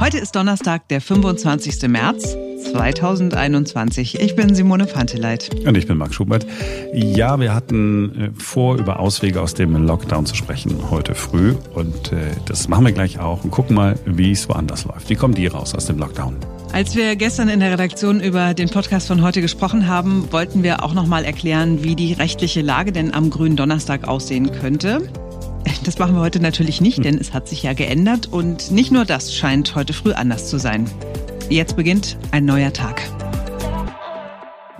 Heute ist Donnerstag, der 25. März 2021. Ich bin Simone Panteleit. Und ich bin Marc Schubert. Ja, wir hatten äh, vor, über Auswege aus dem Lockdown zu sprechen heute früh. Und äh, das machen wir gleich auch und gucken mal, wie es woanders läuft. Wie kommen die raus aus dem Lockdown? Als wir gestern in der Redaktion über den Podcast von heute gesprochen haben, wollten wir auch noch mal erklären, wie die rechtliche Lage denn am grünen Donnerstag aussehen könnte. Das machen wir heute natürlich nicht, denn es hat sich ja geändert und nicht nur das scheint heute früh anders zu sein. Jetzt beginnt ein neuer Tag.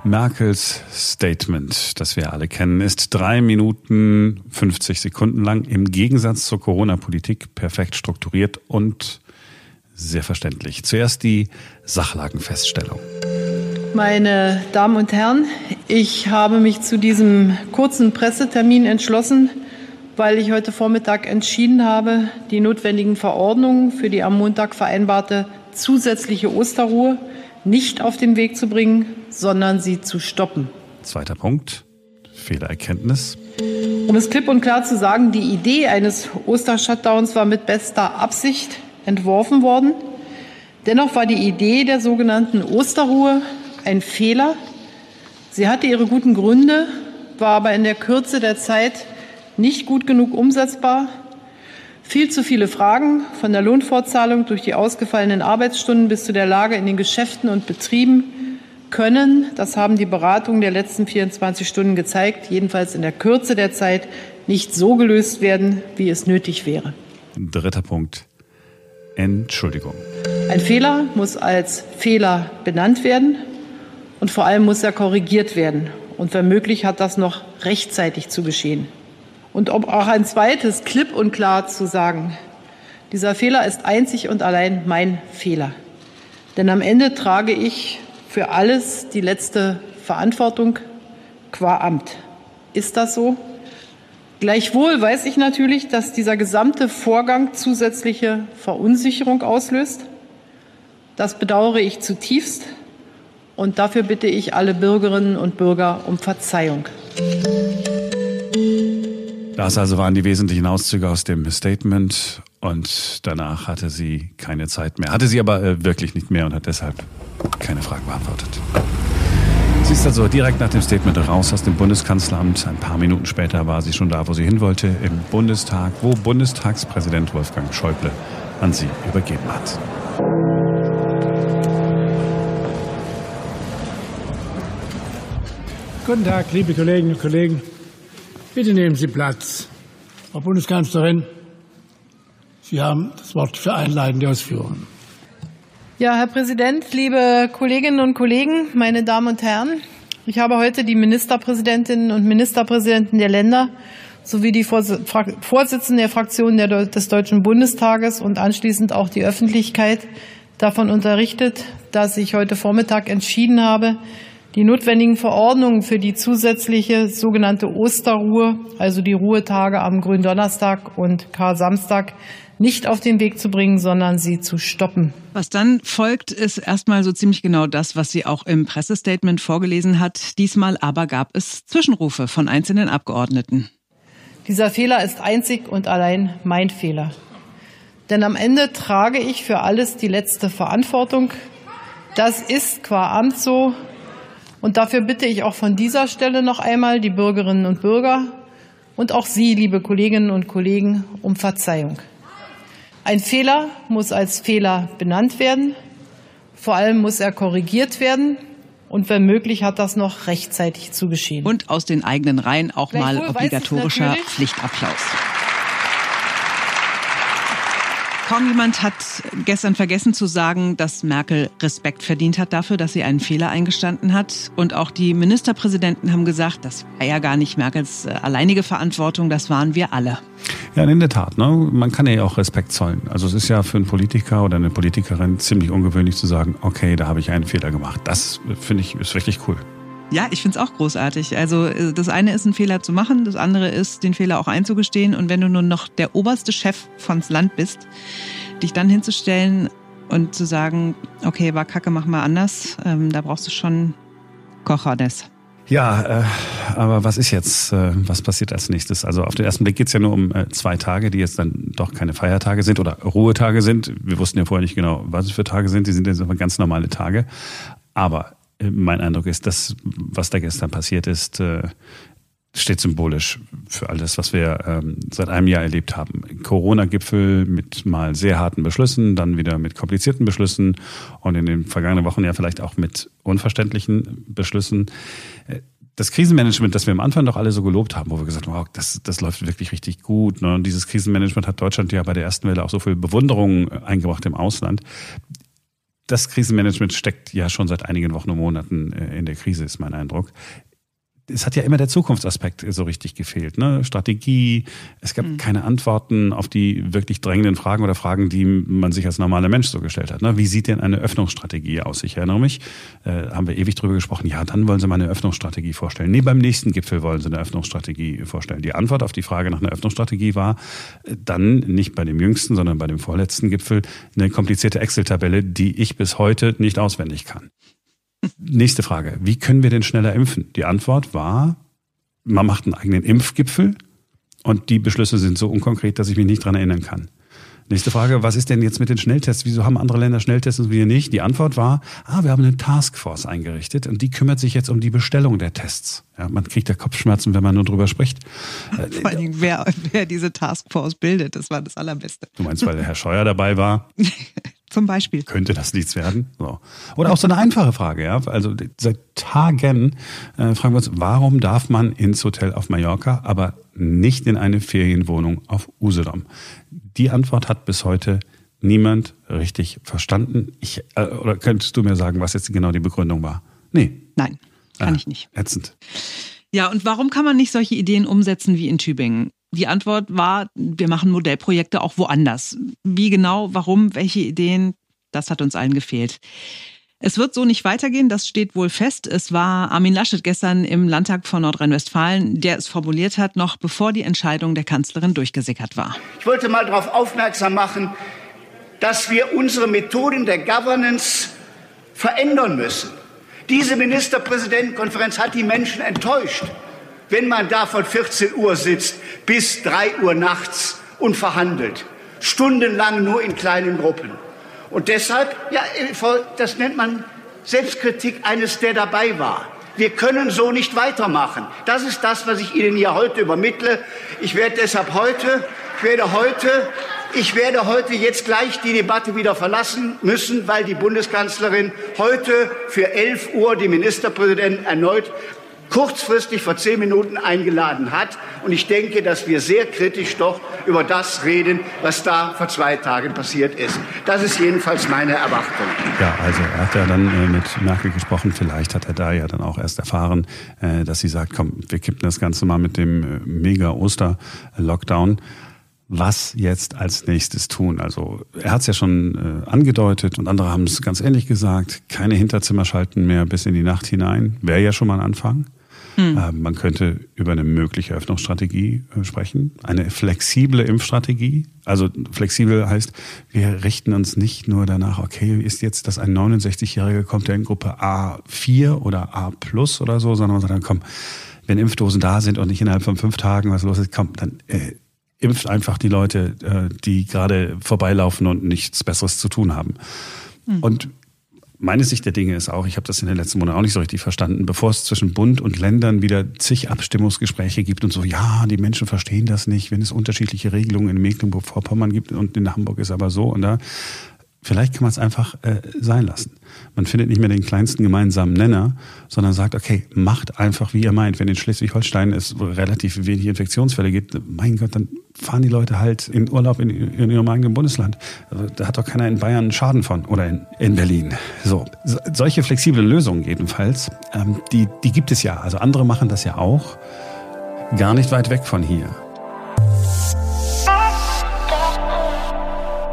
Merkels Statement, das wir alle kennen, ist drei Minuten 50 Sekunden lang, im Gegensatz zur Corona-Politik perfekt strukturiert und sehr verständlich. Zuerst die Sachlagenfeststellung. Meine Damen und Herren, ich habe mich zu diesem kurzen Pressetermin entschlossen, weil ich heute Vormittag entschieden habe, die notwendigen Verordnungen für die am Montag vereinbarte zusätzliche Osterruhe nicht auf den Weg zu bringen, sondern sie zu stoppen. Zweiter Punkt, Fehlererkenntnis. Um es klipp und klar zu sagen, die Idee eines Ostershutdowns war mit bester Absicht entworfen worden. Dennoch war die Idee der sogenannten Osterruhe ein Fehler. Sie hatte ihre guten Gründe, war aber in der Kürze der Zeit nicht gut genug umsetzbar. Viel zu viele Fragen von der Lohnfortzahlung durch die ausgefallenen Arbeitsstunden bis zu der Lage in den Geschäften und Betrieben können, das haben die Beratungen der letzten 24 Stunden gezeigt, jedenfalls in der Kürze der Zeit nicht so gelöst werden, wie es nötig wäre. Dritter Punkt. Entschuldigung. Ein Fehler muss als Fehler benannt werden und vor allem muss er korrigiert werden. Und wenn möglich hat das noch rechtzeitig zu geschehen. Und um auch ein zweites klipp und klar zu sagen, dieser Fehler ist einzig und allein mein Fehler. Denn am Ende trage ich für alles die letzte Verantwortung qua Amt. Ist das so? Gleichwohl weiß ich natürlich, dass dieser gesamte Vorgang zusätzliche Verunsicherung auslöst. Das bedauere ich zutiefst und dafür bitte ich alle Bürgerinnen und Bürger um Verzeihung. Das also waren die wesentlichen Auszüge aus dem Statement und danach hatte sie keine Zeit mehr. Hatte sie aber äh, wirklich nicht mehr und hat deshalb keine Fragen beantwortet. Sie ist also direkt nach dem Statement raus aus dem Bundeskanzleramt. Ein paar Minuten später war sie schon da, wo sie hin wollte, im Bundestag, wo Bundestagspräsident Wolfgang Schäuble an sie übergeben hat. Guten Tag, liebe Kolleginnen und Kollegen. Bitte nehmen Sie Platz. Frau Bundeskanzlerin, Sie haben das Wort für einleitende Ausführungen. Ja, Herr Präsident, liebe Kolleginnen und Kollegen, meine Damen und Herren, ich habe heute die Ministerpräsidentinnen und Ministerpräsidenten der Länder sowie die Vorsitzenden der Fraktionen des Deutschen Bundestages und anschließend auch die Öffentlichkeit davon unterrichtet, dass ich heute Vormittag entschieden habe, die notwendigen Verordnungen für die zusätzliche sogenannte Osterruhe, also die Ruhetage am Gründonnerstag und Kar-Samstag, nicht auf den Weg zu bringen, sondern sie zu stoppen. Was dann folgt, ist erstmal so ziemlich genau das, was sie auch im Pressestatement vorgelesen hat. Diesmal aber gab es Zwischenrufe von einzelnen Abgeordneten. Dieser Fehler ist einzig und allein mein Fehler. Denn am Ende trage ich für alles die letzte Verantwortung. Das ist qua Amt so und dafür bitte ich auch von dieser Stelle noch einmal die Bürgerinnen und Bürger und auch Sie, liebe Kolleginnen und Kollegen, um Verzeihung. Ein Fehler muss als Fehler benannt werden. Vor allem muss er korrigiert werden. Und wenn möglich, hat das noch rechtzeitig zu geschehen. Und aus den eigenen Reihen auch mal obligatorischer Pflichtapplaus. Kaum jemand hat gestern vergessen zu sagen, dass Merkel Respekt verdient hat dafür, dass sie einen Fehler eingestanden hat. Und auch die Ministerpräsidenten haben gesagt, das war ja gar nicht Merkels äh, alleinige Verantwortung, das waren wir alle. Ja, in der Tat. Ne? Man kann ja auch Respekt zollen. Also es ist ja für einen Politiker oder eine Politikerin ziemlich ungewöhnlich zu sagen, okay, da habe ich einen Fehler gemacht. Das äh, finde ich ist richtig cool. Ja, ich finde es auch großartig. Also äh, das eine ist, einen Fehler zu machen, das andere ist, den Fehler auch einzugestehen. Und wenn du nur noch der oberste Chef von Land bist, dich dann hinzustellen und zu sagen, okay, war kacke, mach mal anders, ähm, da brauchst du schon Kochernes. Ja, äh, aber was ist jetzt, äh, was passiert als nächstes? Also auf den ersten Blick geht's ja nur um äh, zwei Tage, die jetzt dann doch keine Feiertage sind oder Ruhetage sind. Wir wussten ja vorher nicht genau, was es für Tage sind. Die sind jetzt aber ganz normale Tage. Aber mein Eindruck ist, dass was da gestern passiert ist, äh, steht symbolisch für alles, was wir ähm, seit einem Jahr erlebt haben. Corona-Gipfel mit mal sehr harten Beschlüssen, dann wieder mit komplizierten Beschlüssen und in den vergangenen Wochen ja vielleicht auch mit unverständlichen Beschlüssen. Äh, das Krisenmanagement, das wir am Anfang doch alle so gelobt haben, wo wir gesagt haben, wow, das, das läuft wirklich richtig gut. Ne? Und dieses Krisenmanagement hat Deutschland ja bei der ersten Welle auch so viel Bewunderung eingebracht im Ausland. Das Krisenmanagement steckt ja schon seit einigen Wochen und Monaten äh, in der Krise, ist mein Eindruck es hat ja immer der Zukunftsaspekt so richtig gefehlt. Ne? Strategie, es gab mhm. keine Antworten auf die wirklich drängenden Fragen oder Fragen, die man sich als normaler Mensch so gestellt hat. Ne? Wie sieht denn eine Öffnungsstrategie aus? Ich erinnere mich, äh, haben wir ewig drüber gesprochen, ja, dann wollen Sie mal eine Öffnungsstrategie vorstellen. Nee, beim nächsten Gipfel wollen Sie eine Öffnungsstrategie vorstellen. Die Antwort auf die Frage nach einer Öffnungsstrategie war äh, dann nicht bei dem jüngsten, sondern bei dem vorletzten Gipfel eine komplizierte Excel-Tabelle, die ich bis heute nicht auswendig kann. Nächste Frage. Wie können wir denn schneller impfen? Die Antwort war, man macht einen eigenen Impfgipfel und die Beschlüsse sind so unkonkret, dass ich mich nicht dran erinnern kann. Nächste Frage, was ist denn jetzt mit den Schnelltests? Wieso haben andere Länder Schnelltests und wir nicht? Die Antwort war, ah, wir haben eine Taskforce eingerichtet und die kümmert sich jetzt um die Bestellung der Tests. Ja, man kriegt ja Kopfschmerzen, wenn man nur drüber spricht. Vor allen Dingen, wer, wer diese Taskforce bildet, das war das Allerbeste. Du meinst, weil der Herr Scheuer dabei war? Zum Beispiel. Könnte das nichts werden? So. Oder auch so eine einfache Frage, ja. Also seit Tagen äh, fragen wir uns, warum darf man ins Hotel auf Mallorca, aber nicht in eine Ferienwohnung auf Usedom? Die Antwort hat bis heute niemand richtig verstanden. Ich, äh, oder könntest du mir sagen, was jetzt genau die Begründung war? Nee. Nein, kann ah, ich nicht. Ätzend. Ja, und warum kann man nicht solche Ideen umsetzen wie in Tübingen? Die Antwort war, wir machen Modellprojekte auch woanders. Wie genau, warum, welche Ideen, das hat uns allen gefehlt. Es wird so nicht weitergehen, das steht wohl fest. Es war Armin Laschet gestern im Landtag von Nordrhein-Westfalen, der es formuliert hat, noch bevor die Entscheidung der Kanzlerin durchgesickert war. Ich wollte mal darauf aufmerksam machen, dass wir unsere Methoden der Governance verändern müssen. Diese Ministerpräsidentenkonferenz hat die Menschen enttäuscht wenn man da von 14 Uhr sitzt bis 3 Uhr nachts und verhandelt. Stundenlang nur in kleinen Gruppen. Und deshalb, ja, das nennt man Selbstkritik eines, der dabei war. Wir können so nicht weitermachen. Das ist das, was ich Ihnen hier heute übermittle. Ich werde deshalb heute, ich werde heute, ich werde heute jetzt gleich die Debatte wieder verlassen müssen, weil die Bundeskanzlerin heute für 11 Uhr die Ministerpräsidenten erneut kurzfristig vor zehn Minuten eingeladen hat. Und ich denke, dass wir sehr kritisch doch über das reden, was da vor zwei Tagen passiert ist. Das ist jedenfalls meine Erwartung. Ja, also er hat ja dann äh, mit Merkel gesprochen. Vielleicht hat er da ja dann auch erst erfahren, äh, dass sie sagt, komm, wir kippen das Ganze mal mit dem äh, Mega-Oster-Lockdown was jetzt als nächstes tun. Also er hat es ja schon äh, angedeutet und andere haben es ganz ähnlich gesagt. Keine Hinterzimmer schalten mehr bis in die Nacht hinein. Wäre ja schon mal ein Anfang. Hm. Ähm, man könnte über eine mögliche Öffnungsstrategie äh, sprechen, eine flexible Impfstrategie. Also flexibel heißt, wir richten uns nicht nur danach, okay, ist jetzt, dass ein 69-Jähriger kommt, der in Gruppe A4 oder A plus oder so, sondern man sagt dann, komm, wenn Impfdosen da sind und nicht innerhalb von fünf Tagen was los ist, komm, dann äh, impft einfach die Leute, äh, die gerade vorbeilaufen und nichts Besseres zu tun haben. Hm. Und meine Sicht der Dinge ist auch, ich habe das in den letzten Monaten auch nicht so richtig verstanden, bevor es zwischen Bund und Ländern wieder zig Abstimmungsgespräche gibt und so, ja, die Menschen verstehen das nicht, wenn es unterschiedliche Regelungen in Mecklenburg-Vorpommern gibt und in Hamburg ist aber so und da. Vielleicht kann man es einfach äh, sein lassen. Man findet nicht mehr den kleinsten gemeinsamen Nenner, sondern sagt, okay, macht einfach, wie ihr meint. Wenn in Schleswig-Holstein es relativ wenig Infektionsfälle gibt, mein Gott, dann fahren die Leute halt in Urlaub in, in ihrem eigenen Bundesland. Also, da hat doch keiner in Bayern einen Schaden von oder in, in Berlin. So, so solche flexiblen Lösungen jedenfalls, ähm, die, die gibt es ja. Also andere machen das ja auch. Gar nicht weit weg von hier.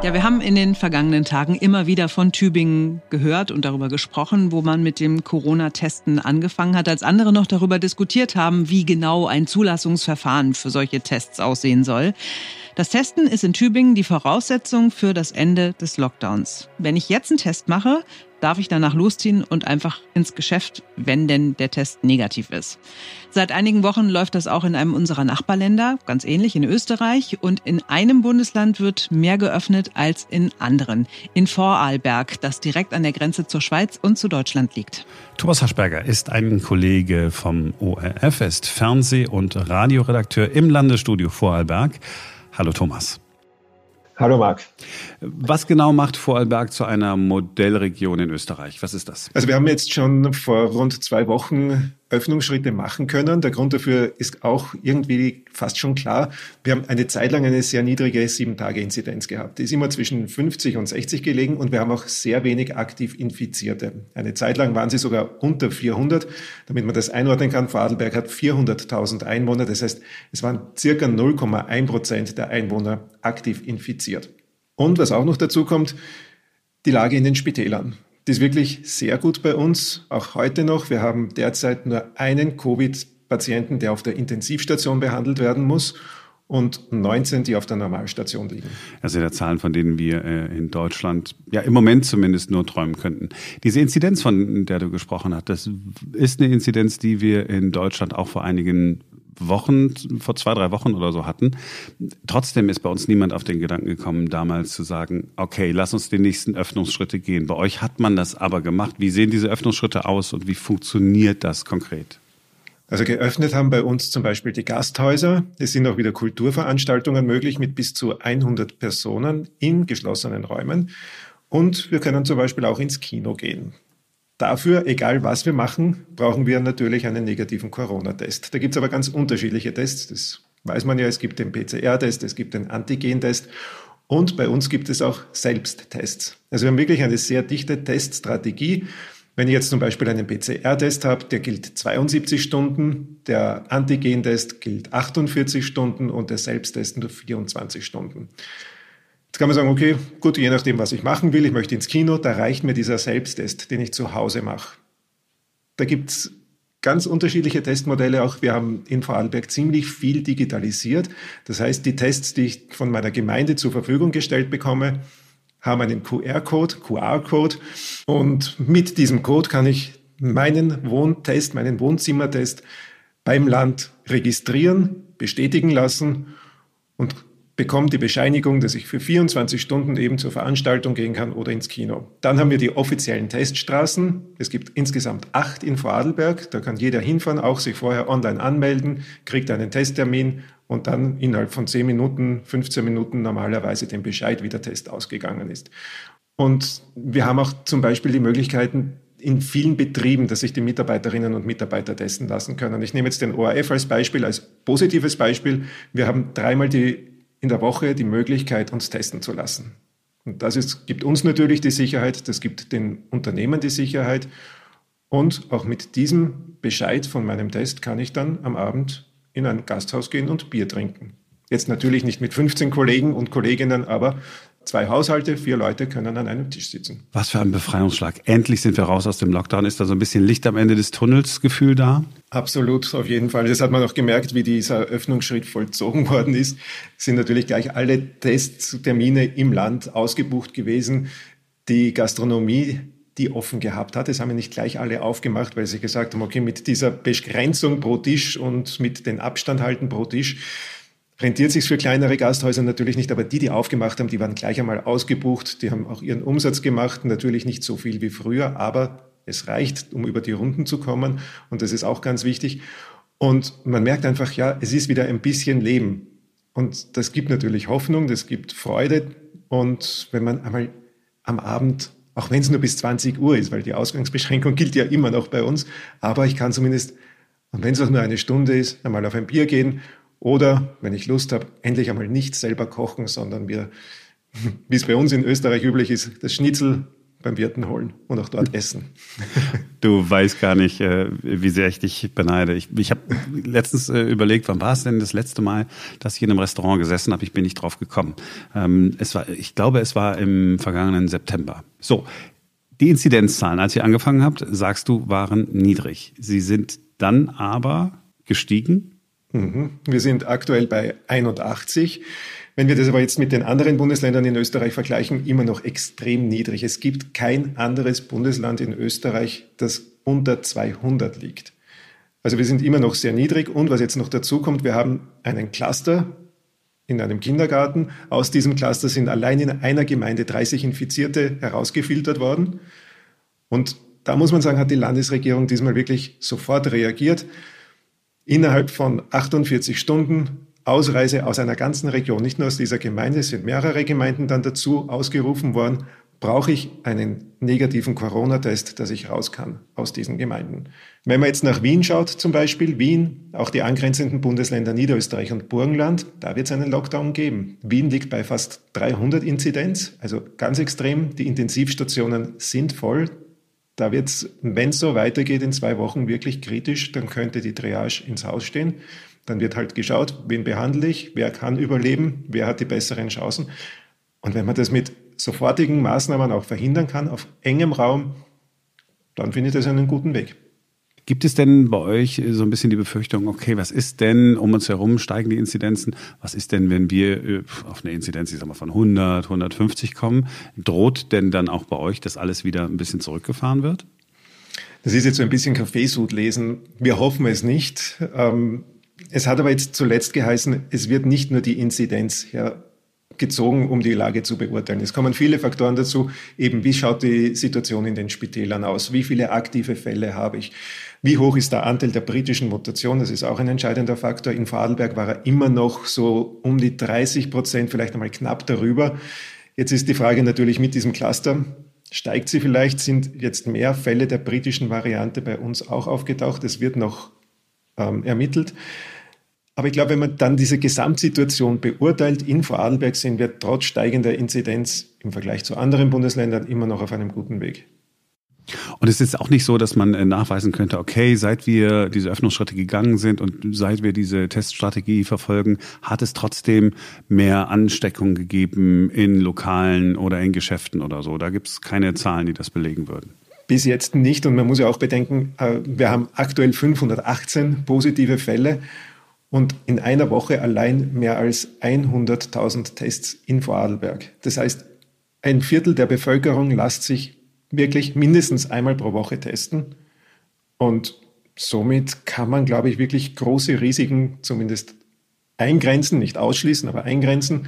Ja, wir haben in den vergangenen Tagen immer wieder von Tübingen gehört und darüber gesprochen, wo man mit dem Corona-Testen angefangen hat, als andere noch darüber diskutiert haben, wie genau ein Zulassungsverfahren für solche Tests aussehen soll. Das Testen ist in Tübingen die Voraussetzung für das Ende des Lockdowns. Wenn ich jetzt einen Test mache, darf ich danach losziehen und einfach ins Geschäft, wenn denn der Test negativ ist. Seit einigen Wochen läuft das auch in einem unserer Nachbarländer, ganz ähnlich in Österreich. Und in einem Bundesland wird mehr geöffnet als in anderen. In Vorarlberg, das direkt an der Grenze zur Schweiz und zu Deutschland liegt. Thomas Haschberger ist ein Kollege vom ORF, ist Fernseh- und Radioredakteur im Landesstudio Vorarlberg. Hallo Thomas. Hallo Marc. Was genau macht Vorarlberg zu einer Modellregion in Österreich? Was ist das? Also wir haben jetzt schon vor rund zwei Wochen Öffnungsschritte machen können. Der Grund dafür ist auch irgendwie fast schon klar. Wir haben eine Zeit lang eine sehr niedrige Sieben-Tage-Inzidenz gehabt. Die ist immer zwischen 50 und 60 gelegen und wir haben auch sehr wenig aktiv Infizierte. Eine Zeit lang waren sie sogar unter 400. Damit man das einordnen kann, Vorarlberg hat 400.000 Einwohner. Das heißt, es waren circa 0,1 Prozent der Einwohner aktiv infiziert. Und was auch noch dazu kommt, die Lage in den Spitälern. Die ist wirklich sehr gut bei uns, auch heute noch. Wir haben derzeit nur einen Covid-Patienten, der auf der Intensivstation behandelt werden muss und 19, die auf der Normalstation liegen. Das sind ja Zahlen, von denen wir äh, in Deutschland ja im Moment zumindest nur träumen könnten. Diese Inzidenz, von der du gesprochen hast, das ist eine Inzidenz, die wir in Deutschland auch vor einigen Wochen, vor zwei, drei Wochen oder so hatten. Trotzdem ist bei uns niemand auf den Gedanken gekommen, damals zu sagen, okay, lass uns die nächsten Öffnungsschritte gehen. Bei euch hat man das aber gemacht. Wie sehen diese Öffnungsschritte aus und wie funktioniert das konkret? Also geöffnet haben bei uns zum Beispiel die Gasthäuser. Es sind auch wieder Kulturveranstaltungen möglich mit bis zu 100 Personen in geschlossenen Räumen. Und wir können zum Beispiel auch ins Kino gehen. Dafür, egal was wir machen, brauchen wir natürlich einen negativen Corona-Test. Da gibt es aber ganz unterschiedliche Tests. Das weiß man ja. Es gibt den PCR-Test, es gibt den Antigen-Test und bei uns gibt es auch Selbsttests. Also wir haben wirklich eine sehr dichte Teststrategie. Wenn ich jetzt zum Beispiel einen PCR-Test habe, der gilt 72 Stunden, der Antigen-Test gilt 48 Stunden und der Selbsttest nur 24 Stunden. Jetzt kann man sagen, okay, gut, je nachdem, was ich machen will, ich möchte ins Kino, da reicht mir dieser Selbsttest, den ich zu Hause mache. Da gibt es ganz unterschiedliche Testmodelle. Auch wir haben in Vorarlberg ziemlich viel digitalisiert. Das heißt, die Tests, die ich von meiner Gemeinde zur Verfügung gestellt bekomme, haben einen QR-Code, QR-Code. Und mit diesem Code kann ich meinen Wohntest, meinen Wohnzimmertest beim Land registrieren, bestätigen lassen und bekomme die Bescheinigung, dass ich für 24 Stunden eben zur Veranstaltung gehen kann oder ins Kino. Dann haben wir die offiziellen Teststraßen. Es gibt insgesamt acht in Vorarlberg. Da kann jeder hinfahren, auch sich vorher online anmelden, kriegt einen Testtermin und dann innerhalb von 10 Minuten, 15 Minuten normalerweise den Bescheid, wie der Test ausgegangen ist. Und wir haben auch zum Beispiel die Möglichkeiten, in vielen Betrieben, dass sich die Mitarbeiterinnen und Mitarbeiter testen lassen können. Ich nehme jetzt den ORF als Beispiel, als positives Beispiel. Wir haben dreimal die in der Woche die Möglichkeit, uns testen zu lassen. Und das ist, gibt uns natürlich die Sicherheit, das gibt den Unternehmen die Sicherheit. Und auch mit diesem Bescheid von meinem Test kann ich dann am Abend in ein Gasthaus gehen und Bier trinken. Jetzt natürlich nicht mit 15 Kollegen und Kolleginnen, aber zwei Haushalte, vier Leute können an einem Tisch sitzen. Was für ein Befreiungsschlag. Endlich sind wir raus aus dem Lockdown. Ist da so ein bisschen Licht am Ende des Tunnels Gefühl da? Absolut, auf jeden Fall. Das hat man auch gemerkt, wie dieser Öffnungsschritt vollzogen worden ist. Sind natürlich gleich alle Testtermine im Land ausgebucht gewesen. Die Gastronomie die offen gehabt hat. Es haben ja nicht gleich alle aufgemacht, weil sie gesagt haben, okay, mit dieser Begrenzung pro Tisch und mit den Abstand halten pro Tisch rentiert sich für kleinere Gasthäuser natürlich nicht, aber die, die aufgemacht haben, die waren gleich einmal ausgebucht, die haben auch ihren Umsatz gemacht, natürlich nicht so viel wie früher, aber es reicht, um über die Runden zu kommen und das ist auch ganz wichtig. Und man merkt einfach, ja, es ist wieder ein bisschen Leben und das gibt natürlich Hoffnung, das gibt Freude und wenn man einmal am Abend auch wenn es nur bis 20 Uhr ist, weil die Ausgangsbeschränkung gilt ja immer noch bei uns, aber ich kann zumindest, und wenn es auch nur eine Stunde ist, einmal auf ein Bier gehen oder, wenn ich Lust habe, endlich einmal nicht selber kochen, sondern wir, wie es bei uns in Österreich üblich ist, das Schnitzel beim Wirten holen und auch dort essen. Du weißt gar nicht, äh, wie sehr ich dich beneide. Ich, ich habe letztens äh, überlegt, wann war es denn das letzte Mal, dass ich in einem Restaurant gesessen habe? Ich bin nicht drauf gekommen. Ähm, es war, ich glaube, es war im vergangenen September. So, die Inzidenzzahlen, als ihr angefangen habt, sagst du, waren niedrig. Sie sind dann aber gestiegen Mhm. Wir sind aktuell bei 81. Wenn wir das aber jetzt mit den anderen Bundesländern in Österreich vergleichen, immer noch extrem niedrig. Es gibt kein anderes Bundesland in Österreich, das unter 200 liegt. Also wir sind immer noch sehr niedrig. Und was jetzt noch dazu kommt, wir haben einen Cluster in einem Kindergarten. Aus diesem Cluster sind allein in einer Gemeinde 30 Infizierte herausgefiltert worden. Und da muss man sagen, hat die Landesregierung diesmal wirklich sofort reagiert. Innerhalb von 48 Stunden Ausreise aus einer ganzen Region, nicht nur aus dieser Gemeinde, es sind mehrere Gemeinden dann dazu ausgerufen worden, brauche ich einen negativen Corona-Test, dass ich raus kann aus diesen Gemeinden. Wenn man jetzt nach Wien schaut, zum Beispiel Wien, auch die angrenzenden Bundesländer Niederösterreich und Burgenland, da wird es einen Lockdown geben. Wien liegt bei fast 300 Inzidenz, also ganz extrem. Die Intensivstationen sind voll. Da wird es, wenn es so weitergeht, in zwei Wochen wirklich kritisch, dann könnte die Triage ins Haus stehen. Dann wird halt geschaut, wen behandle ich, wer kann überleben, wer hat die besseren Chancen. Und wenn man das mit sofortigen Maßnahmen auch verhindern kann, auf engem Raum, dann finde ich das einen guten Weg. Gibt es denn bei euch so ein bisschen die Befürchtung, okay, was ist denn um uns herum steigen die Inzidenzen? Was ist denn, wenn wir äh, auf eine Inzidenz, ich sag mal, von 100, 150 kommen? Droht denn dann auch bei euch, dass alles wieder ein bisschen zurückgefahren wird? Das ist jetzt so ein bisschen Kaffeesud lesen. Wir hoffen es nicht. Ähm, es hat aber jetzt zuletzt geheißen, es wird nicht nur die Inzidenz her gezogen, um die Lage zu beurteilen. Es kommen viele Faktoren dazu, eben wie schaut die Situation in den Spitälern aus, wie viele aktive Fälle habe ich, wie hoch ist der Anteil der britischen Mutation, das ist auch ein entscheidender Faktor. In Vorarlberg war er immer noch so um die 30 Prozent, vielleicht einmal knapp darüber. Jetzt ist die Frage natürlich mit diesem Cluster, steigt sie vielleicht, sind jetzt mehr Fälle der britischen Variante bei uns auch aufgetaucht, es wird noch ähm, ermittelt. Aber ich glaube, wenn man dann diese Gesamtsituation beurteilt, in Vorarlberg sind wir trotz steigender Inzidenz im Vergleich zu anderen Bundesländern immer noch auf einem guten Weg. Und es ist auch nicht so, dass man äh, nachweisen könnte, okay, seit wir diese Öffnungsschritte gegangen sind und seit wir diese Teststrategie verfolgen, hat es trotzdem mehr Ansteckung gegeben in Lokalen oder in Geschäften oder so. Da gibt es keine Zahlen, die das belegen würden. Bis jetzt nicht. Und man muss ja auch bedenken, äh, wir haben aktuell 518 positive Fälle und in einer Woche allein mehr als 100.000 Tests in Vorarlberg. Das heißt, ein Viertel der Bevölkerung lässt sich wirklich mindestens einmal pro Woche testen. Und somit kann man, glaube ich, wirklich große Risiken zumindest eingrenzen, nicht ausschließen, aber eingrenzen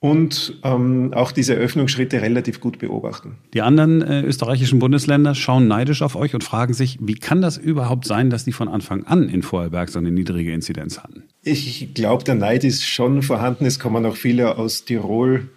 und ähm, auch diese Öffnungsschritte relativ gut beobachten. Die anderen äh, österreichischen Bundesländer schauen neidisch auf euch und fragen sich, wie kann das überhaupt sein, dass die von Anfang an in Vorarlberg so eine niedrige Inzidenz hatten? Ich glaube, der Neid ist schon vorhanden. Es kommen auch viele aus Tirol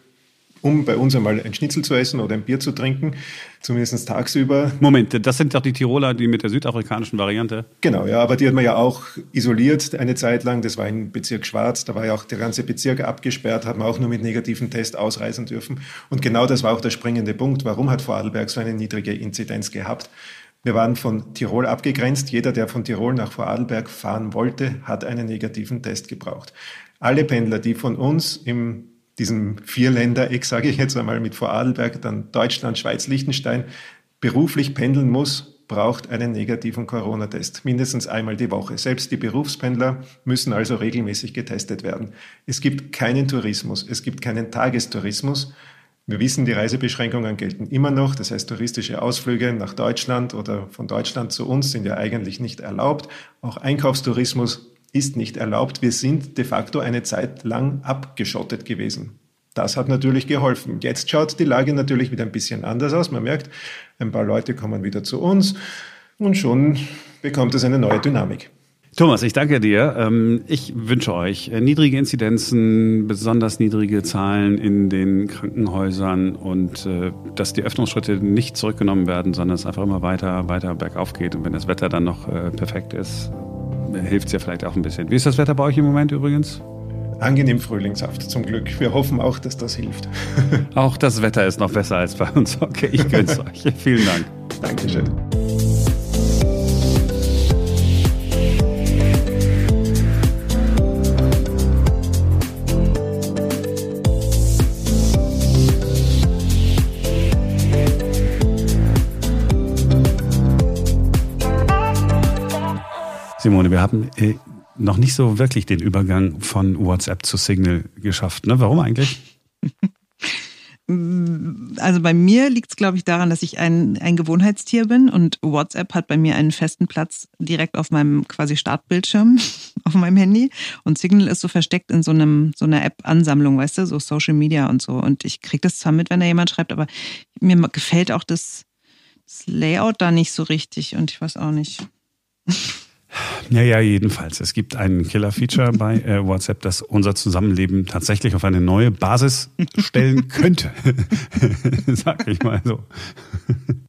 um bei uns einmal ein Schnitzel zu essen oder ein Bier zu trinken, zumindest tagsüber. Moment, das sind doch die Tiroler, die mit der südafrikanischen Variante. Genau, ja, aber die hat man ja auch isoliert eine Zeit lang. Das war im Bezirk Schwarz, da war ja auch der ganze Bezirk abgesperrt, hat man auch nur mit negativen Test ausreisen dürfen. Und genau das war auch der springende Punkt. Warum hat Vorarlberg so eine niedrige Inzidenz gehabt? Wir waren von Tirol abgegrenzt. Jeder, der von Tirol nach Vorarlberg fahren wollte, hat einen negativen Test gebraucht. Alle Pendler, die von uns im diesem Vierländereck, sage ich jetzt einmal, mit Vorarlberg, dann Deutschland, Schweiz, Liechtenstein, beruflich pendeln muss, braucht einen negativen Corona-Test, mindestens einmal die Woche. Selbst die Berufspendler müssen also regelmäßig getestet werden. Es gibt keinen Tourismus, es gibt keinen Tagestourismus. Wir wissen, die Reisebeschränkungen gelten immer noch. Das heißt, touristische Ausflüge nach Deutschland oder von Deutschland zu uns sind ja eigentlich nicht erlaubt. Auch Einkaufstourismus ist nicht erlaubt. Wir sind de facto eine Zeit lang abgeschottet gewesen. Das hat natürlich geholfen. Jetzt schaut die Lage natürlich wieder ein bisschen anders aus. Man merkt, ein paar Leute kommen wieder zu uns und schon bekommt es eine neue Dynamik. Thomas, ich danke dir. Ähm, ich wünsche euch äh, niedrige Inzidenzen, besonders niedrige Zahlen in den Krankenhäusern und äh, dass die Öffnungsschritte nicht zurückgenommen werden, sondern es einfach immer weiter, weiter bergauf geht. Und wenn das Wetter dann noch äh, perfekt ist, hilft es ja vielleicht auch ein bisschen. Wie ist das Wetter bei euch im Moment übrigens? Angenehm frühlingshaft, zum Glück. Wir hoffen auch, dass das hilft. auch das Wetter ist noch besser als bei uns. Okay, ich gönn's euch. Vielen Dank. Dankeschön. Simone, wir haben äh, noch nicht so wirklich den Übergang von WhatsApp zu Signal geschafft. Ne? Warum eigentlich? Also bei mir liegt es, glaube ich, daran, dass ich ein, ein Gewohnheitstier bin und WhatsApp hat bei mir einen festen Platz direkt auf meinem quasi Startbildschirm auf meinem Handy und Signal ist so versteckt in so einem so einer App-Ansammlung, weißt du, so Social Media und so. Und ich kriege das zwar mit, wenn da jemand schreibt, aber mir gefällt auch das, das Layout da nicht so richtig und ich weiß auch nicht. Ja, ja, jedenfalls. Es gibt ein Killer-Feature bei äh, WhatsApp, das unser Zusammenleben tatsächlich auf eine neue Basis stellen könnte. Sag ich mal so.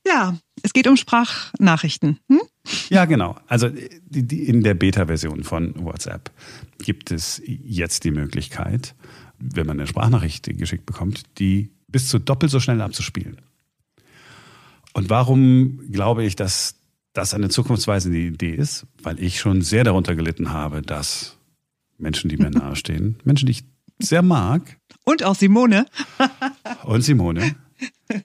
Ja, es geht um Sprachnachrichten. Hm? Ja, genau. Also die, die, in der Beta-Version von WhatsApp gibt es jetzt die Möglichkeit, wenn man eine Sprachnachricht geschickt bekommt, die bis zu doppelt so schnell abzuspielen. Und warum glaube ich, dass das eine zukunftsweisende Idee ist, weil ich schon sehr darunter gelitten habe, dass Menschen, die mir nahestehen, Menschen, die ich sehr mag. Und auch Simone. und Simone,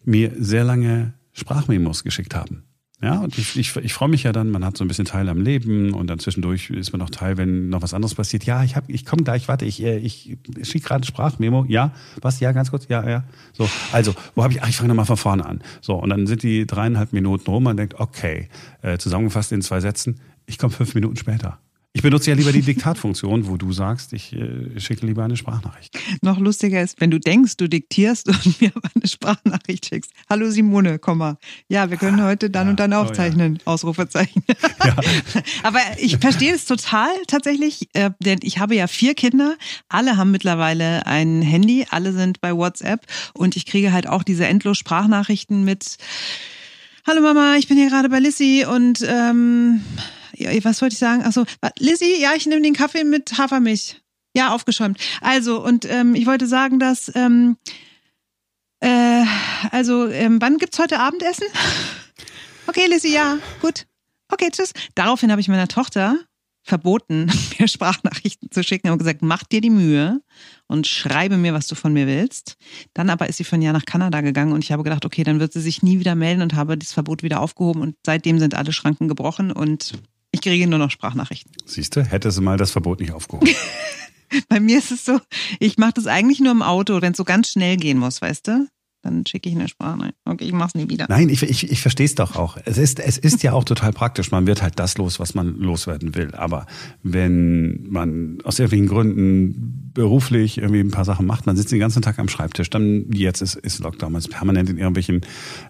mir sehr lange Sprachmemos geschickt haben. Ja, und ich, ich, ich freue mich ja dann, man hat so ein bisschen Teil am Leben und dann zwischendurch ist man noch Teil, wenn noch was anderes passiert. Ja, ich hab, ich komme gleich, warte, ich, äh, ich, ich schicke gerade Sprachmemo. Ja, was? Ja, ganz kurz, ja, ja. So, also, wo habe ich, ach, ich fange nochmal von vorne an. So, und dann sind die dreieinhalb Minuten rum, man denkt, okay, äh, zusammengefasst in zwei Sätzen, ich komme fünf Minuten später. Ich benutze ja lieber die Diktatfunktion, wo du sagst, ich äh, schicke lieber eine Sprachnachricht. Noch lustiger ist, wenn du denkst, du diktierst und mir aber eine Sprachnachricht schickst. Hallo Simone, komm mal. Ja, wir können heute dann ja, und dann aufzeichnen. Oh ja. Ausrufezeichen. Ja. aber ich verstehe es total tatsächlich, äh, denn ich habe ja vier Kinder. Alle haben mittlerweile ein Handy, alle sind bei WhatsApp und ich kriege halt auch diese endlos Sprachnachrichten mit Hallo Mama, ich bin hier gerade bei Lissy und ähm, was wollte ich sagen? Achso, Lizzie, ja, ich nehme den Kaffee mit Hafermilch. Ja, aufgeschäumt. Also, und ähm, ich wollte sagen, dass, ähm, äh, also, ähm, wann gibt's heute Abendessen? Okay, Lizzie, ja, gut. Okay, tschüss. Daraufhin habe ich meiner Tochter verboten, mir Sprachnachrichten zu schicken und gesagt, mach dir die Mühe und schreibe mir, was du von mir willst. Dann aber ist sie für ein Jahr nach Kanada gegangen und ich habe gedacht, okay, dann wird sie sich nie wieder melden und habe das Verbot wieder aufgehoben und seitdem sind alle Schranken gebrochen und ich kriege nur noch Sprachnachrichten. Siehst du, hätte sie mal das Verbot nicht aufgehoben. Bei mir ist es so, ich mache das eigentlich nur im Auto, wenn es so ganz schnell gehen muss, weißt du? Dann schicke ich eine Sprache. Okay, ich mach's nie wieder. Nein, ich, ich, ich verstehe es doch auch. Es ist, es ist ja auch total praktisch. Man wird halt das los, was man loswerden will. Aber wenn man aus irgendwelchen Gründen beruflich irgendwie ein paar Sachen macht, man sitzt den ganzen Tag am Schreibtisch, dann jetzt ist, ist Lockdown, man ist permanent in irgendwelchen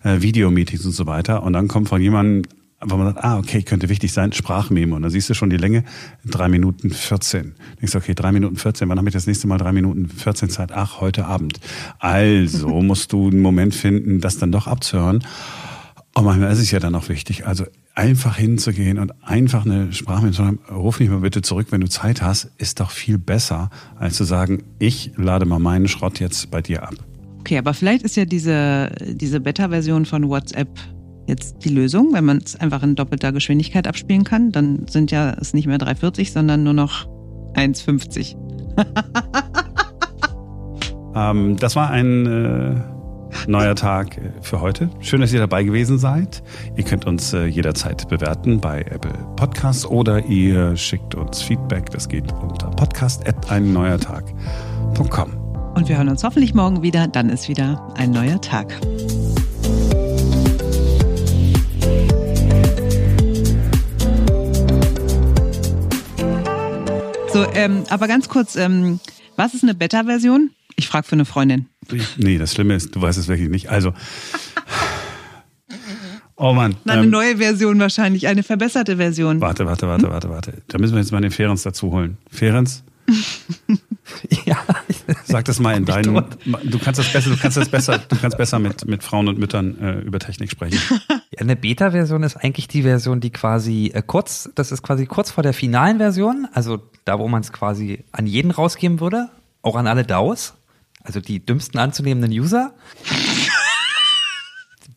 äh, Videomeetings und so weiter. Und dann kommt von jemandem aber man sagt, ah, okay, könnte wichtig sein, Sprachmemo. Und dann siehst du schon die Länge, drei Minuten 14. Denkst du, okay, drei Minuten 14, wann habe ich das nächste Mal drei Minuten 14 Zeit? Ach, heute Abend. Also musst du einen Moment finden, das dann doch abzuhören. Und manchmal ist es ja dann auch wichtig, also einfach hinzugehen und einfach eine Sprachmemo zu sagen, ruf mich mal bitte zurück, wenn du Zeit hast, ist doch viel besser, als zu sagen, ich lade mal meinen Schrott jetzt bei dir ab. Okay, aber vielleicht ist ja diese, diese Beta-Version von WhatsApp jetzt die Lösung, wenn man es einfach in doppelter Geschwindigkeit abspielen kann. Dann sind ja es nicht mehr 3,40, sondern nur noch 1,50. ähm, das war ein äh, neuer Tag für heute. Schön, dass ihr dabei gewesen seid. Ihr könnt uns äh, jederzeit bewerten bei Apple Podcasts oder ihr schickt uns Feedback. Das geht unter podcast.einneuertag.com. Und wir hören uns hoffentlich morgen wieder. Dann ist wieder ein neuer Tag. So, ähm, aber ganz kurz, ähm, was ist eine Beta-Version? Ich frage für eine Freundin. Nee, das Schlimme ist, du weißt es wirklich nicht. Also. Oh Mann. Eine ähm, neue Version wahrscheinlich, eine verbesserte Version. Warte, warte, warte, hm? warte, warte. Da müssen wir jetzt mal den Ferenz dazu holen. Ferenz? ja. Sag das mal in deinen. Du kannst das besser, du kannst das besser, du kannst besser mit, mit Frauen und Müttern äh, über Technik sprechen. Ja, eine Beta-Version ist eigentlich die Version, die quasi äh, kurz, das ist quasi kurz vor der finalen Version, also da, wo man es quasi an jeden rausgeben würde, auch an alle DAOs, also die dümmsten anzunehmenden User.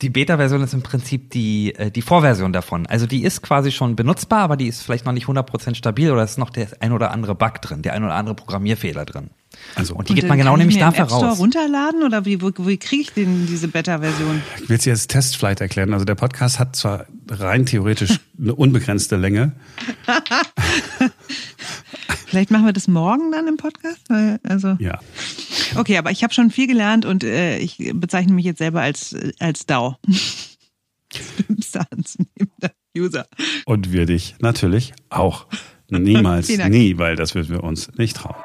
Die Beta-Version ist im Prinzip die, äh, die Vorversion davon. Also die ist quasi schon benutzbar, aber die ist vielleicht noch nicht 100% stabil oder ist noch der ein oder andere Bug drin, der ein oder andere Programmierfehler drin. Also, und die und geht man genau nämlich dafür raus. Store runterladen oder wie, wo, wie kriege ich denn diese Beta-Version? Ich will es jetzt Testflight erklären. Also der Podcast hat zwar rein theoretisch eine unbegrenzte Länge. Vielleicht machen wir das morgen dann im Podcast. Weil, Also Ja. Okay, aber ich habe schon viel gelernt und äh, ich bezeichne mich jetzt selber als als DAO. Dümmster anzunehmender User. Und wir dich natürlich auch. Niemals, nie, weil das würden wir uns nicht trauen.